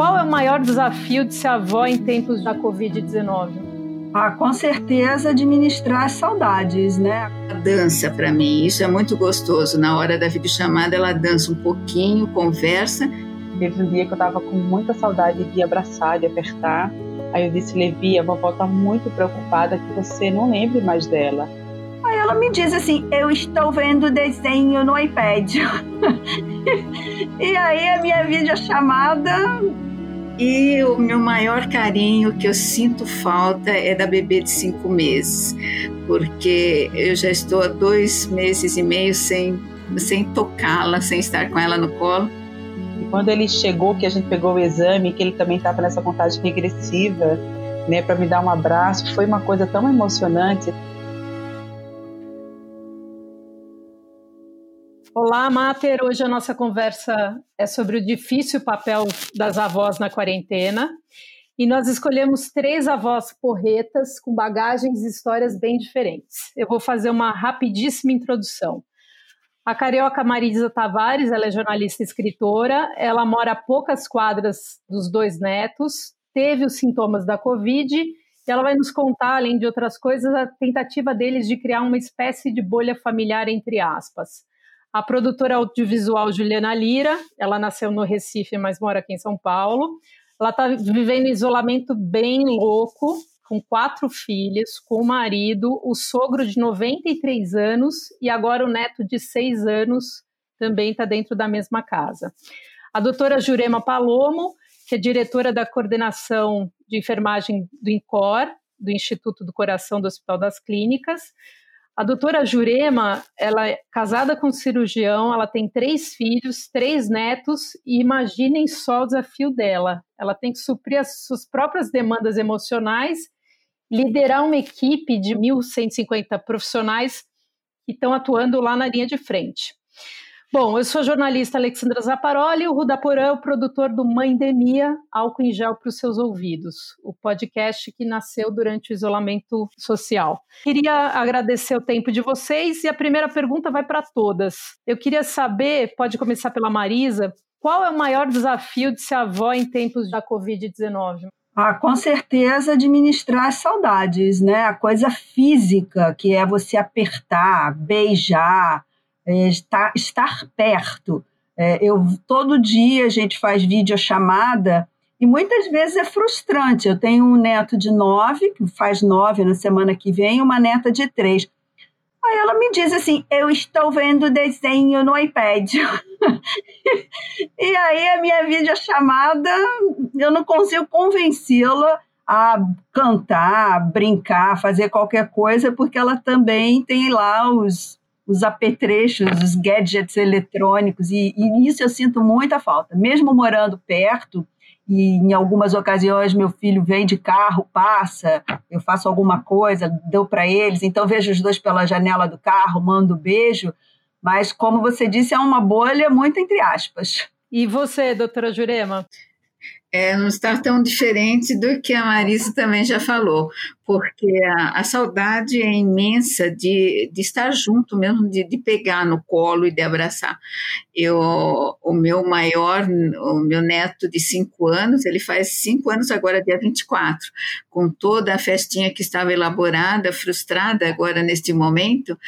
Qual é o maior desafio de ser avó em tempos da Covid-19? Ah, com certeza administrar as saudades, né? A dança para mim, isso é muito gostoso. Na hora da videochamada ela dança um pouquinho, conversa. Teve um dia que eu tava com muita saudade de abraçar, de apertar. Aí eu disse, Levi, a vovó tá muito preocupada que você não lembre mais dela. Aí ela me diz assim: Eu estou vendo desenho no iPad. e aí a minha videochamada. E o meu maior carinho que eu sinto falta é da bebê de cinco meses, porque eu já estou há dois meses e meio sem, sem tocá-la, sem estar com ela no colo. E quando ele chegou, que a gente pegou o exame, que ele também estava nessa contagem regressiva, né, para me dar um abraço, foi uma coisa tão emocionante. Olá, Mater. Hoje a nossa conversa é sobre o difícil papel das avós na quarentena. E nós escolhemos três avós porretas com bagagens e histórias bem diferentes. Eu vou fazer uma rapidíssima introdução. A carioca Marisa Tavares, ela é jornalista e escritora, ela mora a poucas quadras dos dois netos, teve os sintomas da Covid e ela vai nos contar, além de outras coisas, a tentativa deles de criar uma espécie de bolha familiar, entre aspas. A produtora audiovisual Juliana Lira, ela nasceu no Recife, mas mora aqui em São Paulo. Ela está vivendo isolamento bem louco, com quatro filhos, com o marido, o sogro de 93 anos e agora o neto de seis anos também está dentro da mesma casa. A doutora Jurema Palomo, que é diretora da coordenação de enfermagem do INCOR, do Instituto do Coração do Hospital das Clínicas, a doutora Jurema, ela é casada com um cirurgião, ela tem três filhos, três netos, e imaginem só o desafio dela. Ela tem que suprir as suas próprias demandas emocionais, liderar uma equipe de 1.150 profissionais que estão atuando lá na linha de frente. Bom, eu sou a jornalista Alexandra Zaparoli, o Ruda Porã é o produtor do Mãe-Demia, álcool em gel para os seus ouvidos, o podcast que nasceu durante o isolamento social. Queria agradecer o tempo de vocês e a primeira pergunta vai para todas. Eu queria saber, pode começar pela Marisa, qual é o maior desafio de ser avó em tempos da Covid-19? Ah, com certeza administrar as saudades, né? A coisa física, que é você apertar, beijar, é, estar, estar perto. É, eu todo dia a gente faz videochamada e muitas vezes é frustrante. Eu tenho um neto de nove, que faz nove na semana que vem, uma neta de três. Aí ela me diz assim: Eu estou vendo desenho no iPad. e aí a minha videochamada, eu não consigo convencê-la a cantar, brincar, fazer qualquer coisa, porque ela também tem lá os, os apetrechos, os gadgets eletrônicos, e, e eu sinto muita falta. Mesmo morando perto, e em algumas ocasiões meu filho vem de carro, passa, eu faço alguma coisa, dou para eles, então vejo os dois pela janela do carro, mando beijo, mas como você disse, é uma bolha muito entre aspas. E você, doutora Jurema? É, não está tão diferente do que a Marisa também já falou porque a, a, saudade é imensa de, de estar junto mesmo, de, de, pegar no colo e de abraçar. Eu, o meu maior, o meu neto de cinco anos, ele faz cinco anos agora, dia 24, com toda a festinha que estava elaborada, frustrada agora neste momento,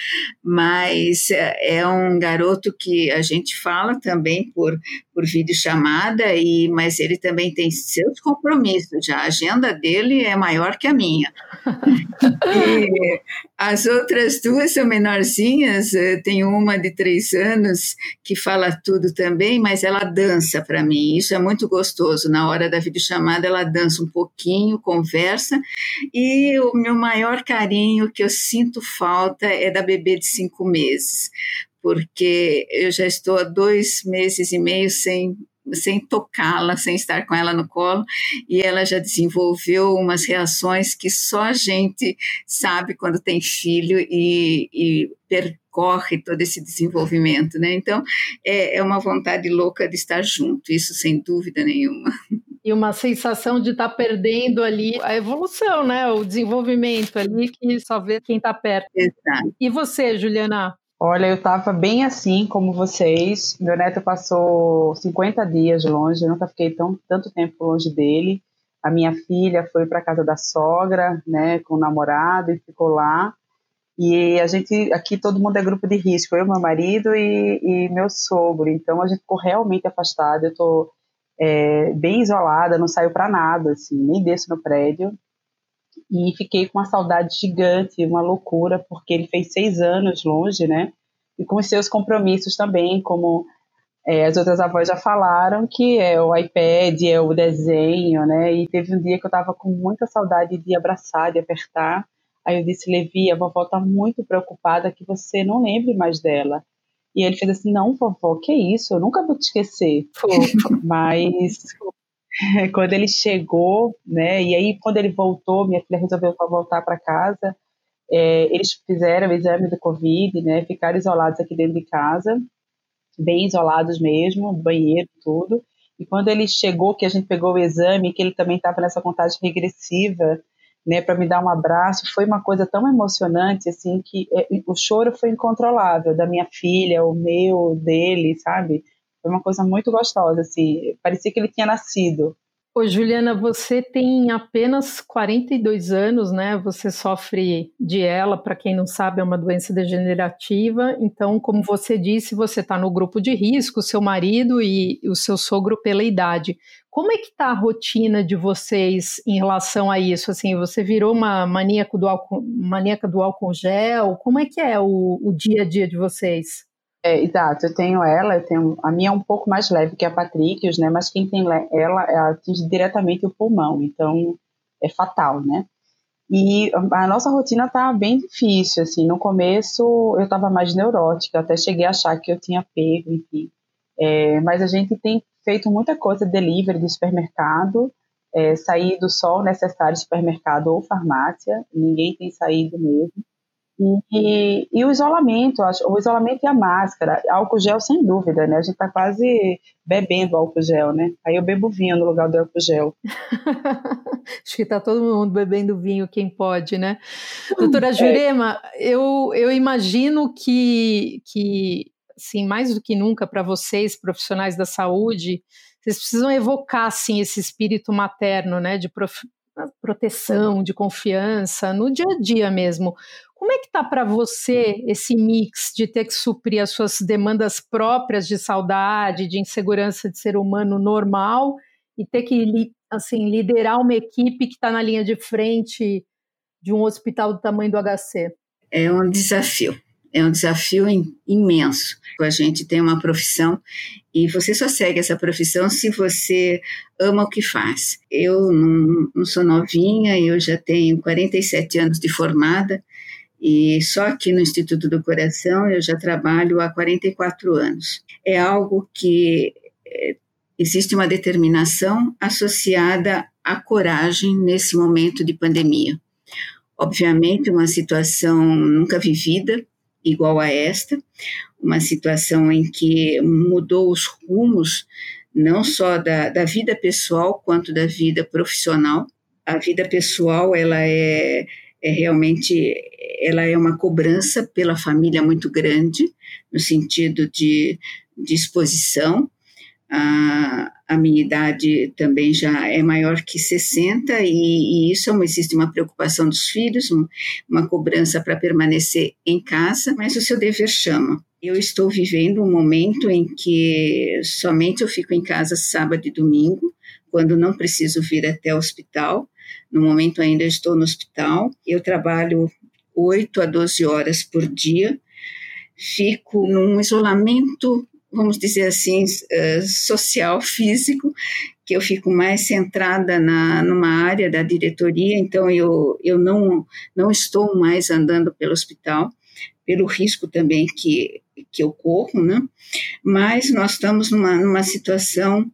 mas é, é um garoto que a gente fala também por, por videochamada, e, mas ele também tem seus compromissos, já a agenda dele é maior que a minha. E as outras duas são menorzinhas, eh, tem uma de três anos que fala tudo também, mas ela dança para mim, isso é muito gostoso. Na hora da videochamada, ela dança um pouquinho, conversa, e o meu maior carinho que eu sinto falta é da bebê de cinco meses, porque eu já estou há dois meses e meio sem sem tocá-la, sem estar com ela no colo, e ela já desenvolveu umas reações que só a gente sabe quando tem filho e, e percorre todo esse desenvolvimento, né? Então, é, é uma vontade louca de estar junto, isso sem dúvida nenhuma. E uma sensação de estar tá perdendo ali a evolução, né? O desenvolvimento ali que só vê quem está perto. Exato. E você, Juliana? Olha, eu estava bem assim como vocês. Meu neto passou 50 dias longe, eu nunca fiquei tão, tanto tempo longe dele. A minha filha foi para casa da sogra, né, com o namorado e ficou lá. E a gente, aqui todo mundo é grupo de risco, eu, meu marido e, e meu sogro. Então a gente ficou realmente afastado. Eu estou é, bem isolada, não saio para nada, assim, nem desço no prédio. E fiquei com uma saudade gigante, uma loucura, porque ele fez seis anos longe, né? E com os seus compromissos também, como é, as outras avós já falaram, que é o iPad, é o desenho, né? E teve um dia que eu estava com muita saudade de abraçar, de apertar. Aí eu disse, Levi, a vovó está muito preocupada que você não lembre mais dela. E ele fez assim, não, vovó, que isso? Eu nunca vou te esquecer. Mas quando ele chegou, né? E aí quando ele voltou, minha filha resolveu voltar para casa. É, eles fizeram o exame do Covid, né? Ficaram isolados aqui dentro de casa, bem isolados mesmo, banheiro, tudo. E quando ele chegou, que a gente pegou o exame, que ele também estava nessa contagem regressiva, né, para me dar um abraço, foi uma coisa tão emocionante, assim, que é, o choro foi incontrolável, da minha filha, o meu, dele, sabe? Foi uma coisa muito gostosa, assim, parecia que ele tinha nascido. Ô, Juliana, você tem apenas 42 anos, né? Você sofre de ela, para quem não sabe, é uma doença degenerativa. Então, como você disse, você está no grupo de risco, seu marido e o seu sogro pela idade. Como é que está a rotina de vocês em relação a isso? Assim, você virou uma maníaca do álcool, maníaca do álcool gel? Como é que é o, o dia a dia de vocês? É, exato, eu tenho ela, eu tenho, a minha é um pouco mais leve que a Patricios, né, mas quem tem ela, ela atinge diretamente o pulmão, então é fatal, né. E a nossa rotina tá bem difícil, assim, no começo eu estava mais neurótica, até cheguei a achar que eu tinha pego, enfim. É, mas a gente tem feito muita coisa delivery de supermercado, é, saído só o necessário supermercado ou farmácia, ninguém tem saído mesmo. E, e, o isolamento, o isolamento e a máscara, álcool gel sem dúvida, né? A gente tá quase bebendo álcool gel, né? Aí eu bebo vinho no lugar do álcool gel. Acho que tá todo mundo bebendo vinho, quem pode, né? Doutora é. Jurema, eu, eu imagino que, que, assim, mais do que nunca para vocês, profissionais da saúde, vocês precisam evocar, assim, esse espírito materno, né? De prof proteção, de confiança, no dia a dia mesmo. Como é que tá para você esse mix de ter que suprir as suas demandas próprias de saudade, de insegurança de ser humano normal e ter que assim liderar uma equipe que está na linha de frente de um hospital do tamanho do HC? É um desafio, é um desafio imenso. A gente tem uma profissão e você só segue essa profissão se você ama o que faz. Eu não, não sou novinha, eu já tenho 47 anos de formada e só aqui no Instituto do Coração eu já trabalho há 44 anos. É algo que é, existe uma determinação associada à coragem nesse momento de pandemia. Obviamente, uma situação nunca vivida, igual a esta, uma situação em que mudou os rumos, não só da, da vida pessoal, quanto da vida profissional. A vida pessoal, ela é é realmente ela é uma cobrança pela família muito grande no sentido de, de exposição a, a minha idade também já é maior que 60 e, e isso é existe uma preocupação dos filhos, uma, uma cobrança para permanecer em casa, mas o seu dever chama. Eu estou vivendo um momento em que somente eu fico em casa sábado e domingo, quando não preciso vir até o hospital, no momento ainda estou no hospital. Eu trabalho 8 a 12 horas por dia. Fico num isolamento, vamos dizer assim, eh, social, físico, que eu fico mais centrada na, numa área da diretoria, então eu, eu não, não estou mais andando pelo hospital, pelo risco também que, que eu corro, né? Mas nós estamos numa, numa situação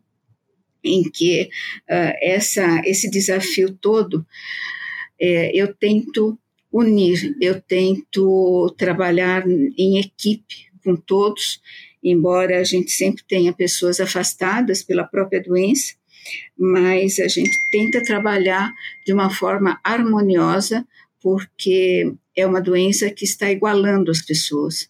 em que uh, essa, esse desafio todo é, eu tento unir, eu tento trabalhar em equipe com todos, embora a gente sempre tenha pessoas afastadas pela própria doença, mas a gente tenta trabalhar de uma forma harmoniosa, porque é uma doença que está igualando as pessoas.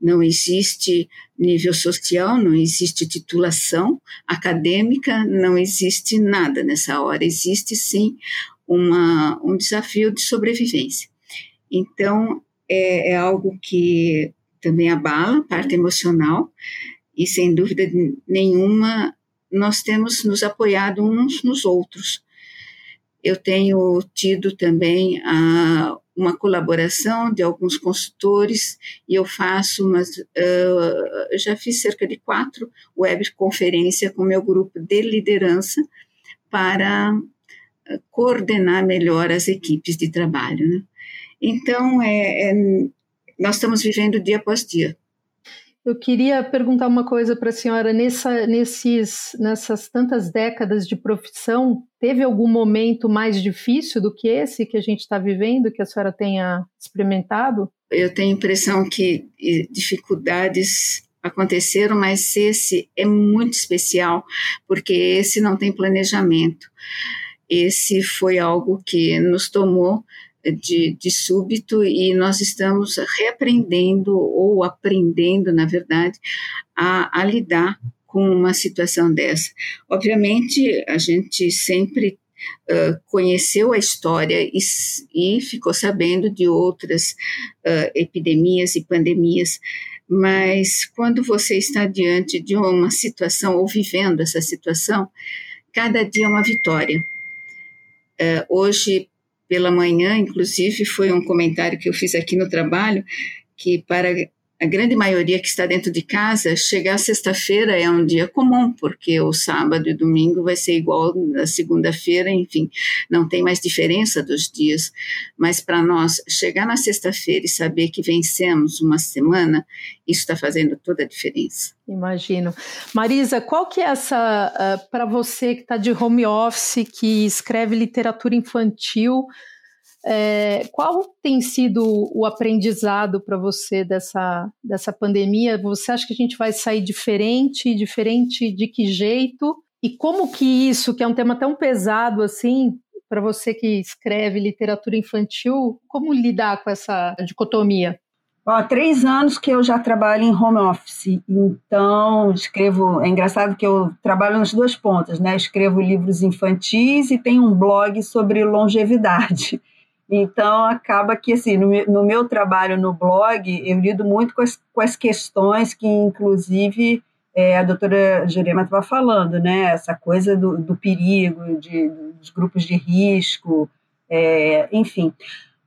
Não existe nível social, não existe titulação acadêmica, não existe nada nessa hora. Existe sim uma, um desafio de sobrevivência. Então, é, é algo que também abala a parte emocional, e sem dúvida nenhuma, nós temos nos apoiado uns nos outros. Eu tenho tido também a, uma colaboração de alguns consultores e eu faço umas, uh, já fiz cerca de quatro webconferências com meu grupo de liderança para coordenar melhor as equipes de trabalho. Né? Então, é, é, nós estamos vivendo dia após dia. Eu queria perguntar uma coisa para a senhora. Nessa, nesses, nessas tantas décadas de profissão, teve algum momento mais difícil do que esse que a gente está vivendo, que a senhora tenha experimentado? Eu tenho a impressão que dificuldades aconteceram, mas esse é muito especial, porque esse não tem planejamento. Esse foi algo que nos tomou de, de súbito e nós estamos reaprendendo ou aprendendo, na verdade, a, a lidar com uma situação dessa. Obviamente, a gente sempre Uh, conheceu a história e, e, ficou sabendo de outras uh, epidemias e pandemias, mas quando você está diante de uma situação ou vivendo essa situação, cada dia é uma vitória. Uh, hoje, pela manhã, inclusive, foi um comentário que eu fiz aqui no trabalho, que para a grande maioria que está dentro de casa, chegar sexta-feira é um dia comum, porque o sábado e domingo vai ser igual a segunda-feira, enfim, não tem mais diferença dos dias. Mas para nós, chegar na sexta-feira e saber que vencemos uma semana, isso está fazendo toda a diferença. Imagino. Marisa, qual que é essa, uh, para você que está de home office, que escreve literatura infantil, é, qual tem sido o aprendizado para você dessa, dessa pandemia? Você acha que a gente vai sair diferente? Diferente de que jeito? E como que isso, que é um tema tão pesado assim, para você que escreve literatura infantil, como lidar com essa dicotomia? Há três anos que eu já trabalho em home office, então escrevo. É engraçado que eu trabalho nas duas pontas, né? Escrevo livros infantis e tenho um blog sobre longevidade. Então, acaba que, assim, no, no, meu trabalho no blog, eu lido muito com as, com as questões que, inclusive, é, a doutora Jurema estava falando, né? Essa coisa do, do perigo, de, dos grupos de risco, é, enfim.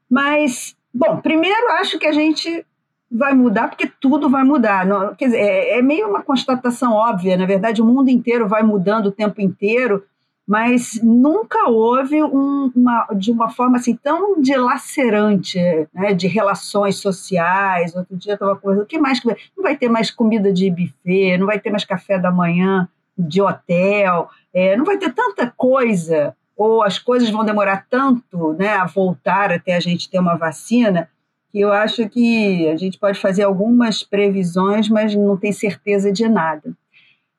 Mas, bom, primeiro acho que a gente vai mudar porque tudo vai mudar. Não, quer dizer, é, é meio uma constatação óbvia, na verdade, o mundo inteiro vai mudando o tempo inteiro, mas nunca houve um, uma, de uma forma assim tão dilacerante, né, de relações sociais. Outro dia estava conversando, o que mais? Não vai ter mais comida de buffet, não vai ter mais café da manhã de hotel, é, não vai ter tanta coisa, ou as coisas vão demorar tanto né, a voltar até a gente ter uma vacina, que eu acho que a gente pode fazer algumas previsões, mas não tem certeza de nada.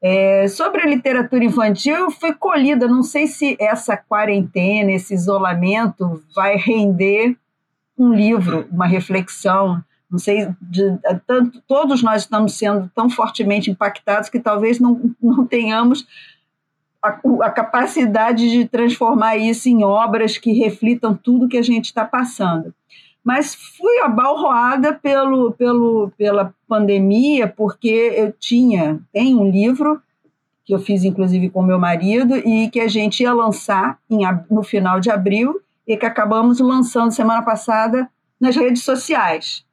É, sobre a literatura infantil, eu fui colhida. Não sei se essa quarentena, esse isolamento, vai render um livro, uma reflexão. Não sei, de, tanto, todos nós estamos sendo tão fortemente impactados que talvez não, não tenhamos a, a capacidade de transformar isso em obras que reflitam tudo que a gente está passando mas fui abalroada pelo, pelo, pela pandemia, porque eu tinha, tem um livro que eu fiz inclusive com meu marido e que a gente ia lançar em, no final de abril e que acabamos lançando semana passada nas redes sociais.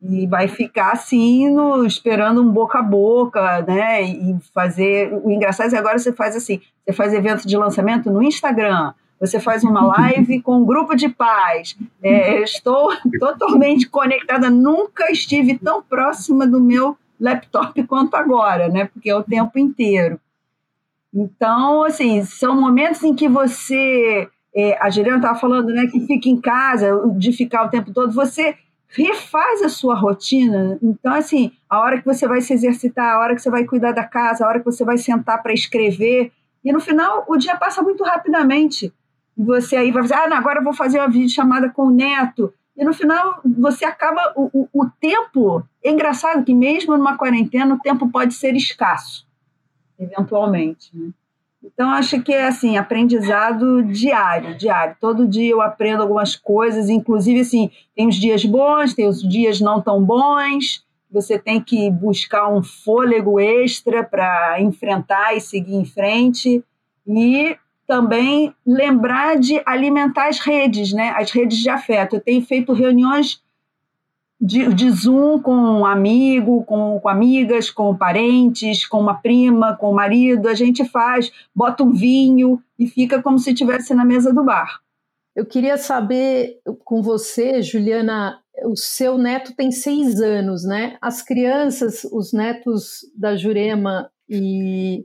E vai ficar assim, no, esperando um boca a boca, né? E fazer. O engraçado é que agora você faz assim: você faz evento de lançamento no Instagram, você faz uma live com um grupo de pais. É, estou totalmente conectada, nunca estive tão próxima do meu laptop quanto agora, né? Porque é o tempo inteiro. Então, assim, são momentos em que você. É, a Juliana estava falando, né, que fica em casa, de ficar o tempo todo, você refaz a sua rotina. Então, assim, a hora que você vai se exercitar, a hora que você vai cuidar da casa, a hora que você vai sentar para escrever, e no final o dia passa muito rapidamente você aí vai dizer, ah, agora eu vou fazer uma videochamada com o neto. e no final você acaba. O, o, o, tempo. É engraçado que, mesmo numa quarentena, o tempo pode ser escasso, eventualmente. Né? Então, acho que é assim, aprendizado diário, diário. Todo dia eu aprendo algumas coisas, inclusive assim, tem os dias bons, tem os dias não tão bons. Você tem que buscar um fôlego extra para enfrentar e seguir em frente. E também lembrar de alimentar as redes, né? as redes de afeto. Eu tenho feito reuniões de, de Zoom com um amigo, com, com amigas, com parentes, com uma prima, com o marido. A gente faz, bota um vinho e fica como se estivesse na mesa do bar. Eu queria saber com você, Juliana, o seu neto tem seis anos, né? As crianças, os netos da Jurema e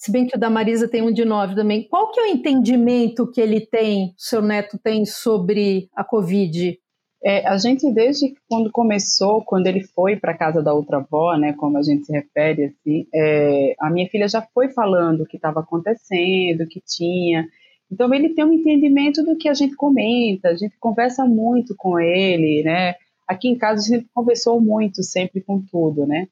se bem que o da Marisa tem um de nove também. Qual que é o entendimento que ele tem, seu neto tem sobre a Covid? É, a gente, desde quando começou, quando ele foi para casa da outra avó, né, como a gente se refere, assim, é, a minha filha já foi falando o que estava acontecendo, o que tinha. Então, ele tem um entendimento do que a gente comenta, a gente conversa muito com ele, né? Aqui em casa a gente conversou muito, sempre com tudo, né?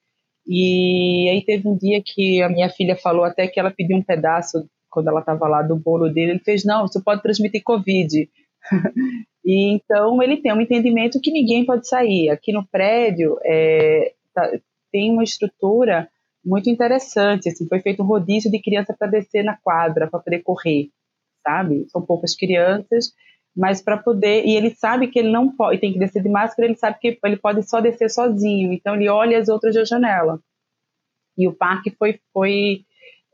E aí teve um dia que a minha filha falou até que ela pediu um pedaço quando ela estava lá do bolo dele. Ele fez: Não, isso pode transmitir Covid. e então ele tem um entendimento que ninguém pode sair. Aqui no prédio é, tá, tem uma estrutura muito interessante. Assim, foi feito um rodízio de criança para descer na quadra, para poder correr, sabe? São poucas crianças mas para poder e ele sabe que ele não pode tem que descer de máscara ele sabe que ele pode só descer sozinho. Então ele olha as outras da janela. E o parque foi foi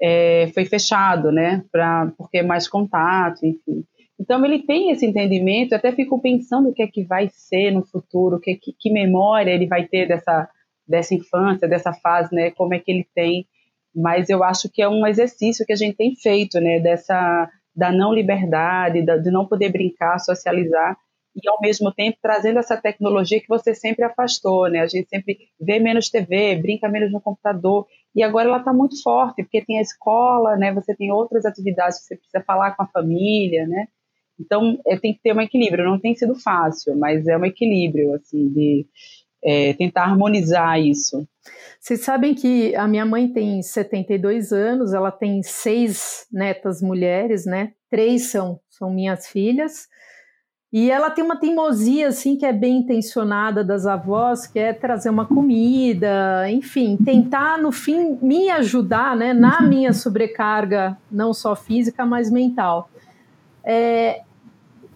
é, foi fechado né para porque é mais contato enfim. Então ele tem esse entendimento eu até fico pensando o que é que vai ser no futuro que que, que memória ele vai ter dessa dessa infância dessa fase né como é que ele tem. Mas eu acho que é um exercício que a gente tem feito né dessa da não liberdade, da, de não poder brincar, socializar, e ao mesmo tempo trazendo essa tecnologia que você sempre afastou, né? A gente sempre vê menos TV, brinca menos no computador, e agora ela está muito forte, porque tem a escola, né? Você tem outras atividades que você precisa falar com a família, né? Então, é, tem que ter um equilíbrio. Não tem sido fácil, mas é um equilíbrio, assim, de é, tentar harmonizar isso. Vocês sabem que a minha mãe tem 72 anos, ela tem seis netas mulheres, né? Três são, são minhas filhas. E ela tem uma teimosia, assim, que é bem intencionada das avós, que é trazer uma comida, enfim, tentar, no fim, me ajudar, né, na minha sobrecarga, não só física, mas mental. É,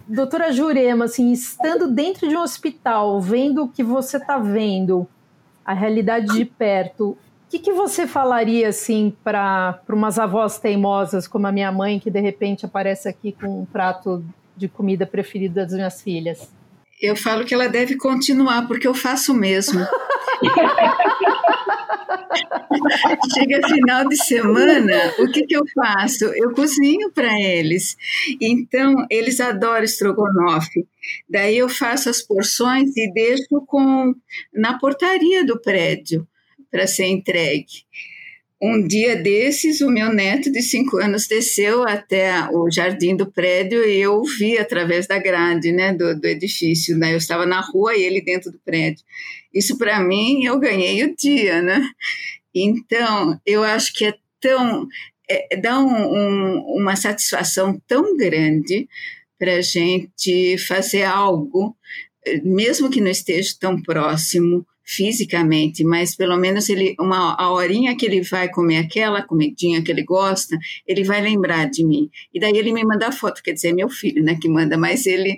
doutora Jurema, assim, estando dentro de um hospital, vendo o que você está vendo, a realidade de perto, o que, que você falaria assim para umas avós teimosas como a minha mãe, que de repente aparece aqui com um prato de comida preferido das minhas filhas? Eu falo que ela deve continuar, porque eu faço mesmo. Chega final de semana, o que, que eu faço? Eu cozinho para eles. Então, eles adoram estrogonofe. Daí eu faço as porções e deixo com na portaria do prédio para ser entregue. Um dia desses, o meu neto de cinco anos desceu até o jardim do prédio e eu vi através da grade né, do, do edifício. Né? Eu estava na rua e ele dentro do prédio. Isso, para mim, eu ganhei o dia. Né? Então, eu acho que é tão. É, dá um, um, uma satisfação tão grande para a gente fazer algo, mesmo que não esteja tão próximo, fisicamente, mas pelo menos ele uma a horinha que ele vai comer aquela comidinha que ele gosta, ele vai lembrar de mim. E daí ele me manda foto, quer dizer, é meu filho, né, que manda, mas ele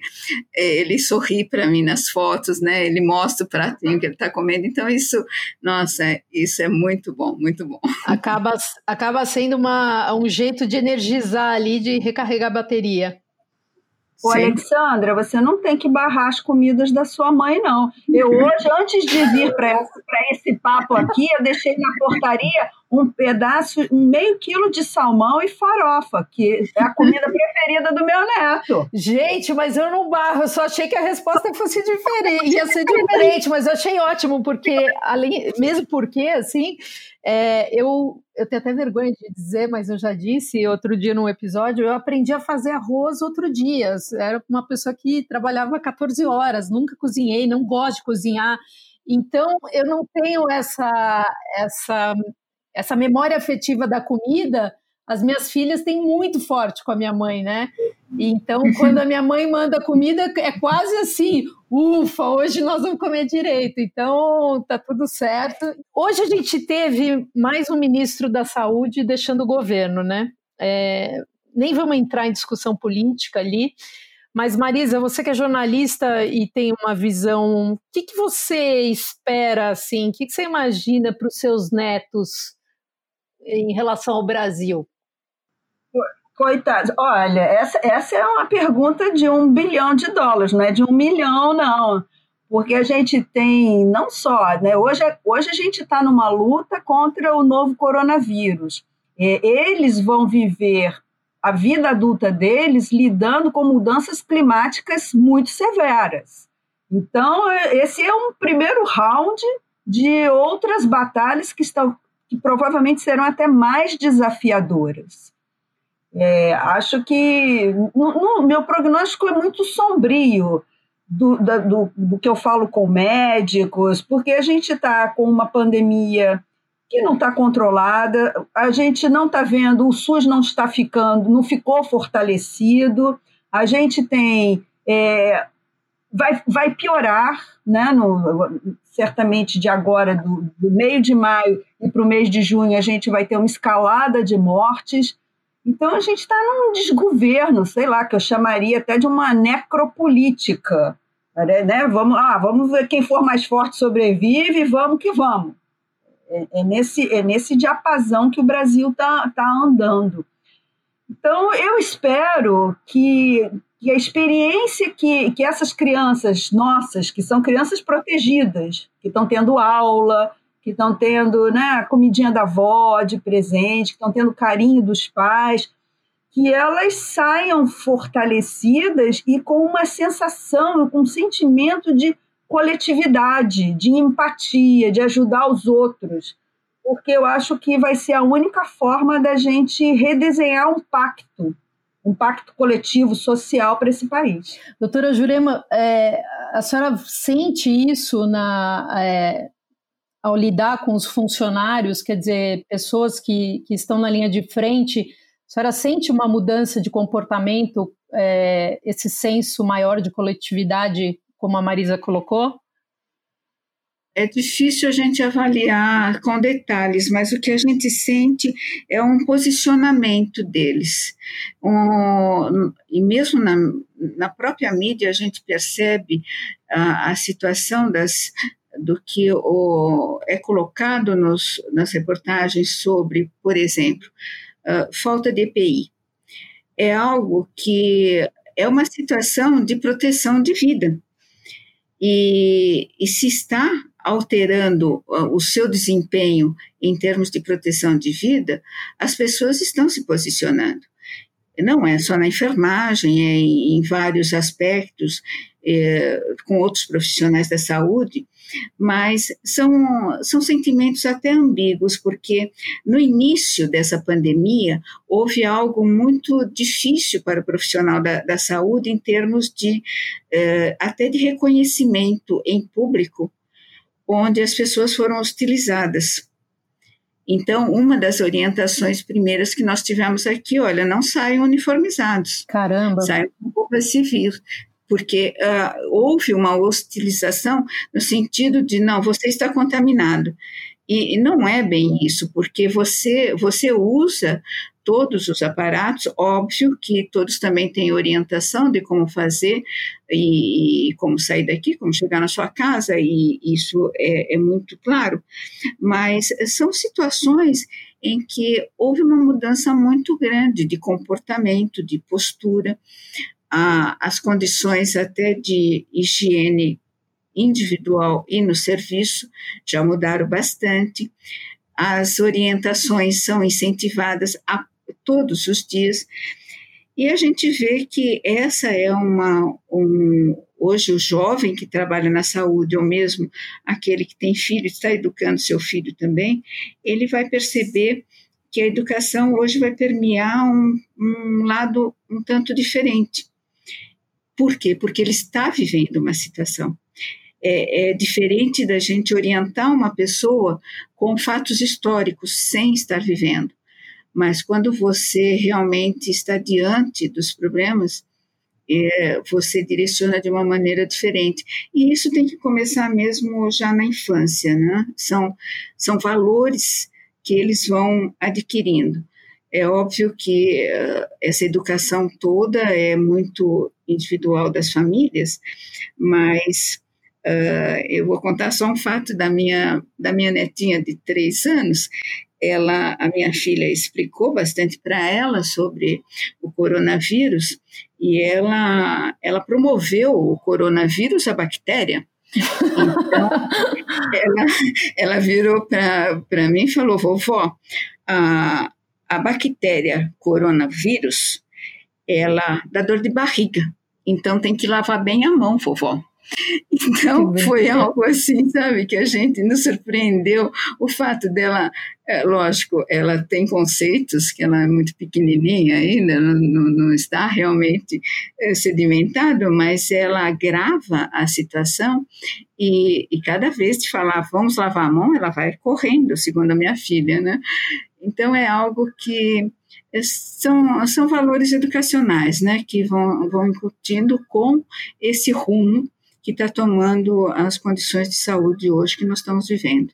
é, ele sorri para mim nas fotos, né? Ele mostra o pratinho que ele está comendo. Então isso, nossa, isso é muito bom, muito bom. Acaba acaba sendo uma um jeito de energizar ali, de recarregar a bateria. Ô, Alexandra, você não tem que barrar as comidas da sua mãe, não. Eu hoje, antes de vir para esse, esse papo aqui, eu deixei na portaria um pedaço, um meio quilo de salmão e farofa, que é a comida preferida do meu neto. Gente, mas eu não barro, eu só achei que a resposta fosse diferente, ia ser diferente, mas eu achei ótimo, porque, além, mesmo porque, assim, é, eu, eu tenho até vergonha de dizer, mas eu já disse outro dia num episódio, eu aprendi a fazer arroz outro dia. Era uma pessoa que trabalhava 14 horas, nunca cozinhei, não gosto de cozinhar. Então, eu não tenho essa, essa essa memória afetiva da comida, as minhas filhas têm muito forte com a minha mãe, né? Então, quando a minha mãe manda comida, é quase assim: ufa, hoje nós vamos comer direito. Então, tá tudo certo. Hoje a gente teve mais um ministro da Saúde deixando o governo, né? É, nem vamos entrar em discussão política ali, mas, Marisa, você que é jornalista e tem uma visão, o que, que você espera, assim, o que, que você imagina para os seus netos em relação ao Brasil? Coitados, olha, essa, essa é uma pergunta de um bilhão de dólares, não é de um milhão, não. Porque a gente tem, não só, né? Hoje, hoje a gente está numa luta contra o novo coronavírus. Eles vão viver a vida adulta deles lidando com mudanças climáticas muito severas. Então, esse é um primeiro round de outras batalhas que estão que provavelmente serão até mais desafiadoras. É, acho que no, no, meu prognóstico é muito sombrio do, da, do, do, que eu falo com médicos, porque a gente está com uma pandemia que não está controlada, a gente não está vendo, o SUS não está ficando, não ficou fortalecido, a gente tem. É, vai, vai piorar, né, no, certamente de agora, do, do meio de maio e para o mês de junho, a gente vai ter uma escalada de mortes. Então a gente está num desgoverno, sei lá, que eu chamaria até de uma necropolítica. Né? Vamos, ah, vamos ver quem for mais forte sobrevive, vamos que vamos. É, é nesse, é nesse diapasão que o Brasil está tá andando. Então, eu espero que, que a experiência que, que essas crianças nossas, que são crianças protegidas, que estão tendo aula, que estão tendo né, comidinha da avó de presente, que estão tendo carinho dos pais, que elas saiam fortalecidas e com uma sensação, com um sentimento de coletividade, de empatia, de ajudar os outros, porque eu acho que vai ser a única forma da gente redesenhar um pacto, um pacto coletivo social para esse país. Doutora Jurema, é, a senhora sente isso na, é, ao lidar com os funcionários, quer dizer, pessoas que, que estão na linha de frente, a senhora sente uma mudança de comportamento, é, esse senso maior de coletividade, como a Marisa colocou? É difícil a gente avaliar com detalhes, mas o que a gente sente é um posicionamento deles. Um, e mesmo na, na própria mídia a gente percebe a, a situação das, do que o, é colocado nos, nas reportagens sobre, por exemplo, falta de EPI. É algo que é uma situação de proteção de vida. E, e se está alterando o seu desempenho em termos de proteção de vida, as pessoas estão se posicionando. Não é só na enfermagem, é em vários aspectos, é, com outros profissionais da saúde, mas são, são sentimentos até ambíguos, porque no início dessa pandemia houve algo muito difícil para o profissional da, da saúde em termos de eh, até de reconhecimento em público, onde as pessoas foram hostilizadas. Então, uma das orientações primeiras que nós tivemos aqui, olha, não saiam uniformizados. Caramba! Saiam com roupa civil porque uh, houve uma hostilização no sentido de não, você está contaminado. E, e não é bem isso, porque você, você usa todos os aparatos, óbvio que todos também têm orientação de como fazer e, e, como sair daqui, como chegar na sua casa, e isso é, é muito claro, mas são situações em que houve uma mudança muito grande de comportamento, de postura a, as condições até de higiene individual e no serviço já mudaram bastante. as orientações são incentivadas a todos os dias. E a gente vê que essa é uma. Um, hoje, o jovem que trabalha na saúde, ou mesmo aquele que tem filho, está educando seu filho também, ele vai perceber que a educação hoje vai permear um, um lado um tanto diferente. Por quê? Porque ele está vivendo uma situação. É, é, diferente da gente orientar uma pessoa com fatos históricos sem estar vivendo. Mas quando você realmente está diante dos problemas, é, você direciona de uma maneira diferente. E isso tem que começar mesmo já na infância, né? São, são valores que eles vão adquirindo. É óbvio que uh, essa educação toda é muito individual das famílias, mas uh, eu vou contar só um fato da minha, da minha netinha de três anos ela, a minha filha explicou bastante para ela sobre o coronavírus e ela, ela promoveu o coronavírus, a bactéria. Então, ela, ela virou para mim e falou: vovó, a, a bactéria coronavírus, ela dá dor de barriga, então tem que lavar bem a mão, vovó. Então foi algo assim, sabe, que a gente nos surpreendeu. O fato dela, é, lógico, ela tem conceitos, que ela é muito pequenininha ainda, não, não está realmente é, sedimentado, mas ela agrava a situação e, e cada vez de falar vamos lavar a mão, ela vai correndo, segundo a minha filha, né? Então é algo que é, são, são valores educacionais, né, que vão, vão incutindo com esse rumo que está tomando as condições de saúde hoje que nós estamos vivendo.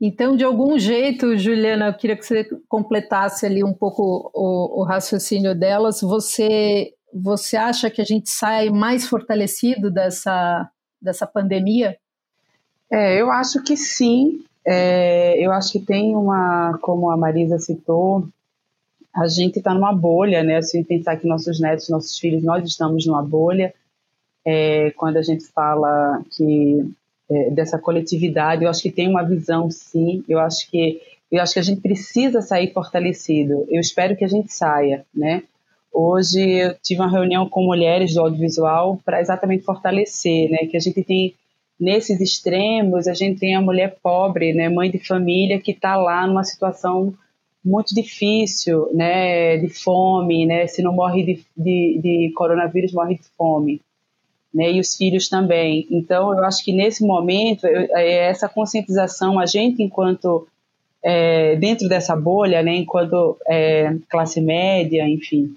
Então, de algum jeito, Juliana, eu queria que você completasse ali um pouco o, o raciocínio delas. Você, você acha que a gente sai mais fortalecido dessa, dessa pandemia? É, eu acho que sim. É, eu acho que tem uma, como a Marisa citou, a gente está numa bolha, né? Se pensar que nossos netos, nossos filhos, nós estamos numa bolha é, quando a gente fala que é, dessa coletividade, eu acho que tem uma visão, sim. Eu acho que eu acho que a gente precisa sair fortalecido. Eu espero que a gente saia, né? Hoje eu tive uma reunião com mulheres do audiovisual para exatamente fortalecer, né? Que a gente tem nesses extremos, a gente tem a mulher pobre, né? Mãe de família que está lá numa situação muito difícil, né? De fome, né? Se não morre de, de, de coronavírus, morre de fome né, e os filhos também. Então, eu acho que nesse momento, eu, é, essa conscientização, a gente, enquanto é, dentro dessa bolha, né, enquanto é, classe média, enfim,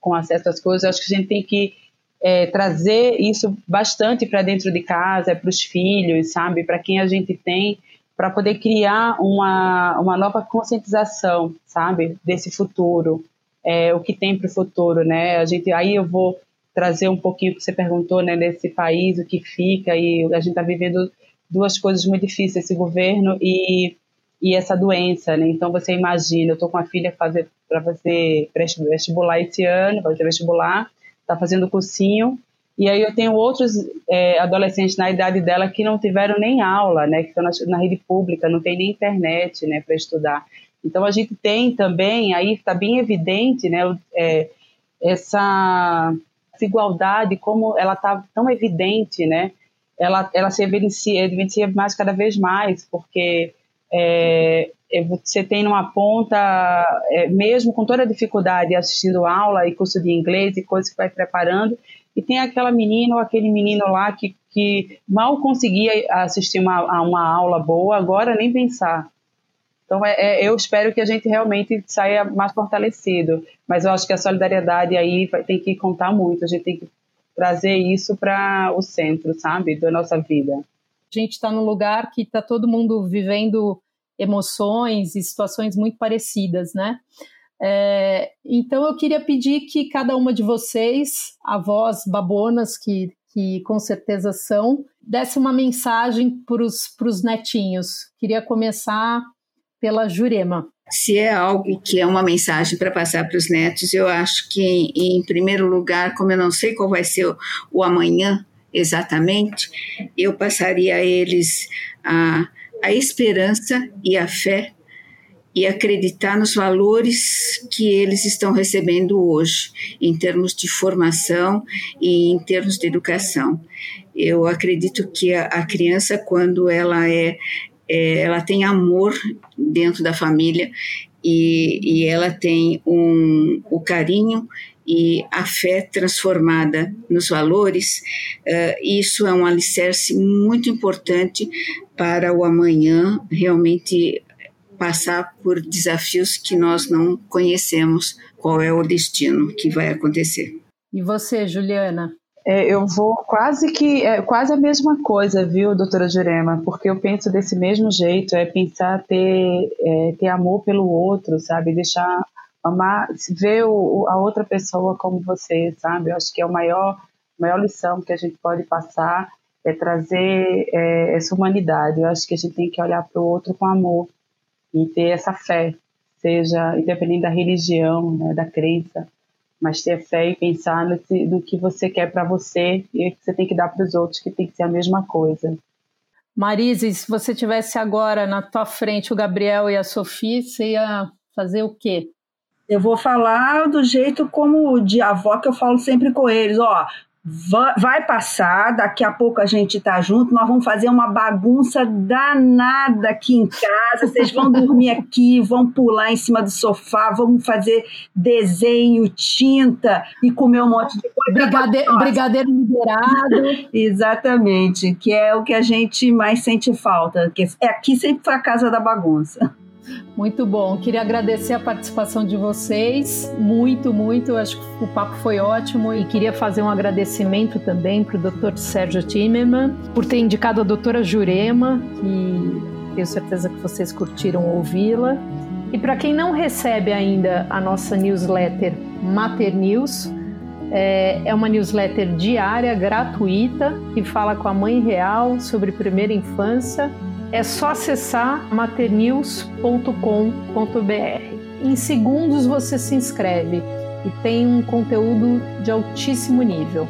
com acesso às coisas, acho que a gente tem que é, trazer isso bastante para dentro de casa, para os filhos, sabe, para quem a gente tem, para poder criar uma, uma nova conscientização, sabe, desse futuro, é, o que tem para o futuro, né? A gente, aí eu vou trazer um pouquinho que você perguntou, né, desse país, o que fica, e a gente está vivendo duas coisas muito difíceis, esse governo e, e essa doença, né? Então você imagina, eu estou com a filha fazer para fazer vestibular esse ano, fazer vestibular, está fazendo cursinho, e aí eu tenho outros é, adolescentes na idade dela que não tiveram nem aula, né? Que estão na, na rede pública, não tem nem internet, né, para estudar. Então a gente tem também, aí está bem evidente, né? É, essa desigualdade, como ela está tão evidente, né? Ela, ela se evidencia, evidencia mais cada vez mais, porque é, é, você tem numa ponta, é, mesmo com toda a dificuldade, assistindo aula e curso de inglês e coisas que vai preparando, e tem aquela menina ou aquele menino lá que, que mal conseguia assistir uma, a uma aula boa, agora nem pensar. Então, é, é, eu espero que a gente realmente saia mais fortalecido. Mas eu acho que a solidariedade aí vai, tem que contar muito. A gente tem que trazer isso para o centro, sabe, da nossa vida. A gente está num lugar que está todo mundo vivendo emoções e situações muito parecidas, né? É, então eu queria pedir que cada uma de vocês, avós babonas, que, que com certeza são, desse uma mensagem para os netinhos. Queria começar pela Jurema. Se é algo que é uma mensagem para passar para os netos, eu acho que, em primeiro lugar, como eu não sei qual vai ser o, o amanhã exatamente, eu passaria a eles a a esperança e a fé e acreditar nos valores que eles estão recebendo hoje, em termos de formação e em termos de educação. Eu acredito que a, a criança, quando ela é, é, ela tem amor dentro da família e, e ela tem um, o carinho e a fé transformada nos valores, uh, isso é um alicerce muito importante para o amanhã realmente passar por desafios que nós não conhecemos qual é o destino que vai acontecer. E você, Juliana? É, eu vou quase que é, quase a mesma coisa, viu, doutora Jurema? Porque eu penso desse mesmo jeito, é pensar ter é, ter amor pelo outro, sabe? Deixar amar, ver o, a outra pessoa como você, sabe? Eu acho que é a maior maior lição que a gente pode passar é trazer é, essa humanidade. Eu acho que a gente tem que olhar para o outro com amor e ter essa fé, seja independente da religião, né, da crença, mas ter fé e pensar nesse, do que você quer para você e que você tem que dar para os outros, que tem que ser a mesma coisa. Marise, se você tivesse agora na tua frente o Gabriel e a Sofia, você ia fazer o quê? Eu vou falar do jeito como de avó que eu falo sempre com eles, ó, vai passar, daqui a pouco a gente tá junto, nós vamos fazer uma bagunça danada aqui em casa, vocês vão dormir aqui, vão pular em cima do sofá, vamos fazer desenho, tinta e comer um monte de coisa. Brigadeiro, brigadeiro liberado. Exatamente, que é o que a gente mais sente falta, que é aqui sempre foi a casa da bagunça. Muito bom. Queria agradecer a participação de vocês. Muito, muito. Acho que o papo foi ótimo e queria fazer um agradecimento também para o Dr. Sérgio Timmerman por ter indicado a doutora Jurema, que tenho certeza que vocês curtiram ouvi-la. E para quem não recebe ainda a nossa newsletter Mater News, é, é uma newsletter diária, gratuita, que fala com a mãe real sobre primeira infância é só acessar maternews.com.br. Em segundos você se inscreve e tem um conteúdo de altíssimo nível.